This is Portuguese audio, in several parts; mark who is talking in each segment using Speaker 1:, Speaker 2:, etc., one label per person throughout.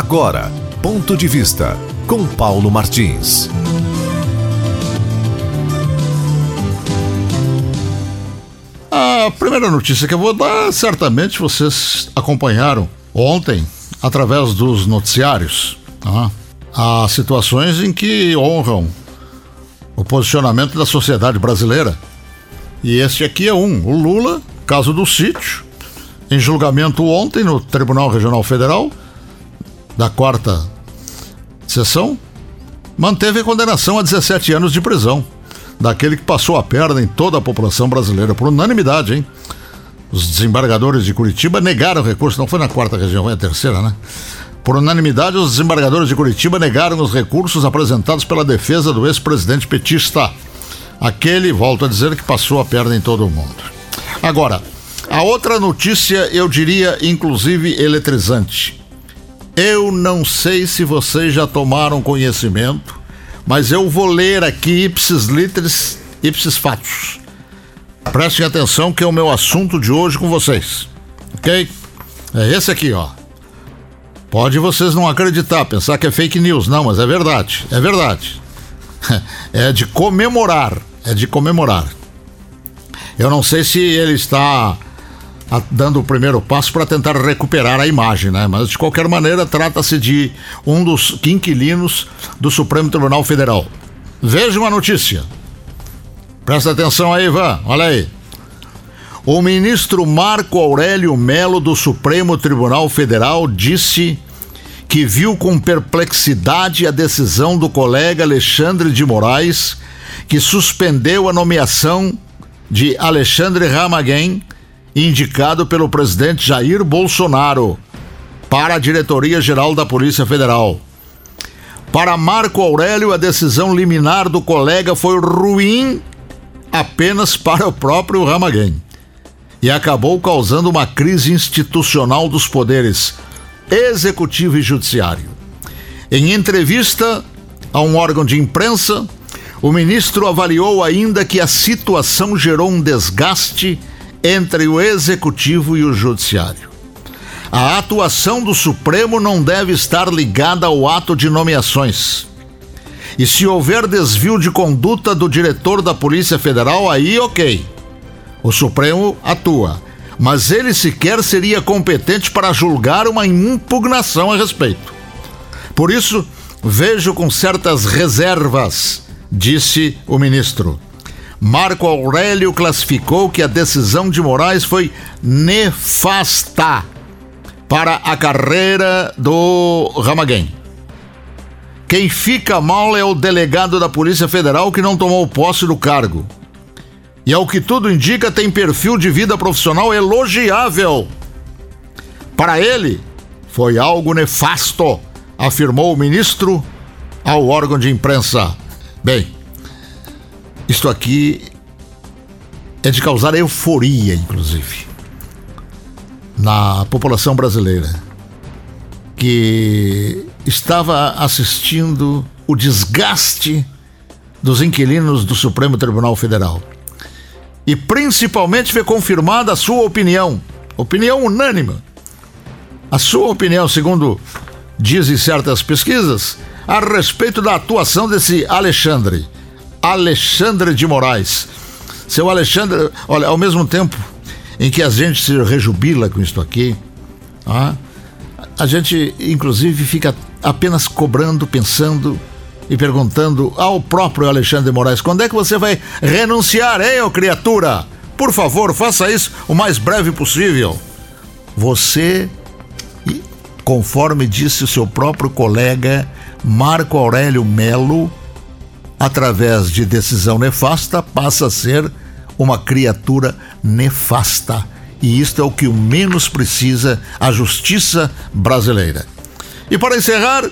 Speaker 1: Agora, ponto de vista com Paulo Martins.
Speaker 2: A primeira notícia que eu vou dar, certamente vocês acompanharam ontem, através dos noticiários, tá? há situações em que honram o posicionamento da sociedade brasileira. E este aqui é um, o Lula, caso do sítio, em julgamento ontem no Tribunal Regional Federal, da quarta sessão, manteve a condenação a 17 anos de prisão daquele que passou a perna em toda a população brasileira, por unanimidade, hein? Os desembargadores de Curitiba negaram o recurso, não foi na quarta região, foi a terceira, né? Por unanimidade, os desembargadores de Curitiba negaram os recursos apresentados pela defesa do ex-presidente petista. Aquele, volto a dizer, que passou a perna em todo o mundo. Agora, a outra notícia, eu diria, inclusive, eletrizante. Eu não sei se vocês já tomaram conhecimento, mas eu vou ler aqui ipsis literis, ipsis fatos. Prestem atenção que é o meu assunto de hoje com vocês, ok? É esse aqui, ó. Pode vocês não acreditar, pensar que é fake news, não, mas é verdade, é verdade. É de comemorar, é de comemorar. Eu não sei se ele está dando o primeiro passo para tentar recuperar a imagem, né? Mas de qualquer maneira trata-se de um dos inquilinos do Supremo Tribunal Federal. Veja uma notícia. Presta atenção aí, Ivan. Olha aí. O ministro Marco Aurélio Melo do Supremo Tribunal Federal disse que viu com perplexidade a decisão do colega Alexandre de Moraes, que suspendeu a nomeação de Alexandre Ramagem, indicado pelo presidente Jair Bolsonaro, para a diretoria geral da Polícia Federal. Para Marco Aurélio, a decisão liminar do colega foi ruim apenas para o próprio Ramagem e acabou causando uma crise institucional dos poderes executivo e judiciário. Em entrevista a um órgão de imprensa, o ministro avaliou ainda que a situação gerou um desgaste entre o executivo e o judiciário. A atuação do Supremo não deve estar ligada ao ato de nomeações. E se houver desvio de conduta do diretor da Polícia Federal, aí ok o Supremo atua, mas ele sequer seria competente para julgar uma impugnação a respeito. Por isso, vejo com certas reservas, disse o ministro. Marco Aurélio classificou que a decisão de Moraes foi nefasta para a carreira do Ramaguém. Quem fica mal é o delegado da Polícia Federal que não tomou posse do cargo e, ao que tudo indica, tem perfil de vida profissional elogiável. Para ele, foi algo nefasto, afirmou o ministro ao órgão de imprensa. Bem, isto aqui é de causar euforia, inclusive, na população brasileira, que estava assistindo o desgaste dos inquilinos do Supremo Tribunal Federal e principalmente foi confirmada a sua opinião, opinião unânime. A sua opinião, segundo dizem certas pesquisas, a respeito da atuação desse Alexandre, Alexandre de Moraes. Seu Alexandre, olha, ao mesmo tempo em que a gente se rejubila com isto aqui, ah, a gente inclusive fica apenas cobrando, pensando e perguntando ao próprio Alexandre de Moraes: quando é que você vai renunciar, hein, ô criatura? Por favor, faça isso o mais breve possível. Você, conforme disse o seu próprio colega Marco Aurélio Melo, através de decisão nefasta, passa a ser uma criatura nefasta. E isto é o que menos precisa a justiça brasileira. E para encerrar,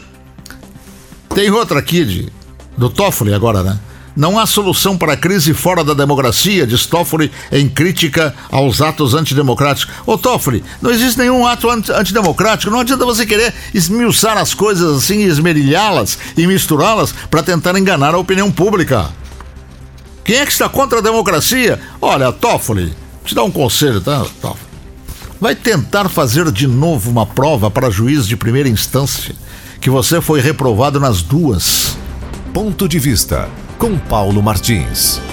Speaker 2: tem outra aqui de, do Toffoli agora, né? Não há solução para a crise fora da democracia, diz Toffoli em crítica aos atos antidemocráticos. Ô Toffoli, não existe nenhum ato antidemocrático, não adianta você querer esmiuçar as coisas assim, esmerilhá-las e misturá-las para tentar enganar a opinião pública. Quem é que está contra a democracia? Olha, Toffoli, te dá um conselho, tá, Toffoli? vai tentar fazer de novo uma prova para juiz de primeira instância, que você foi reprovado nas duas.
Speaker 1: Ponto de vista com Paulo Martins.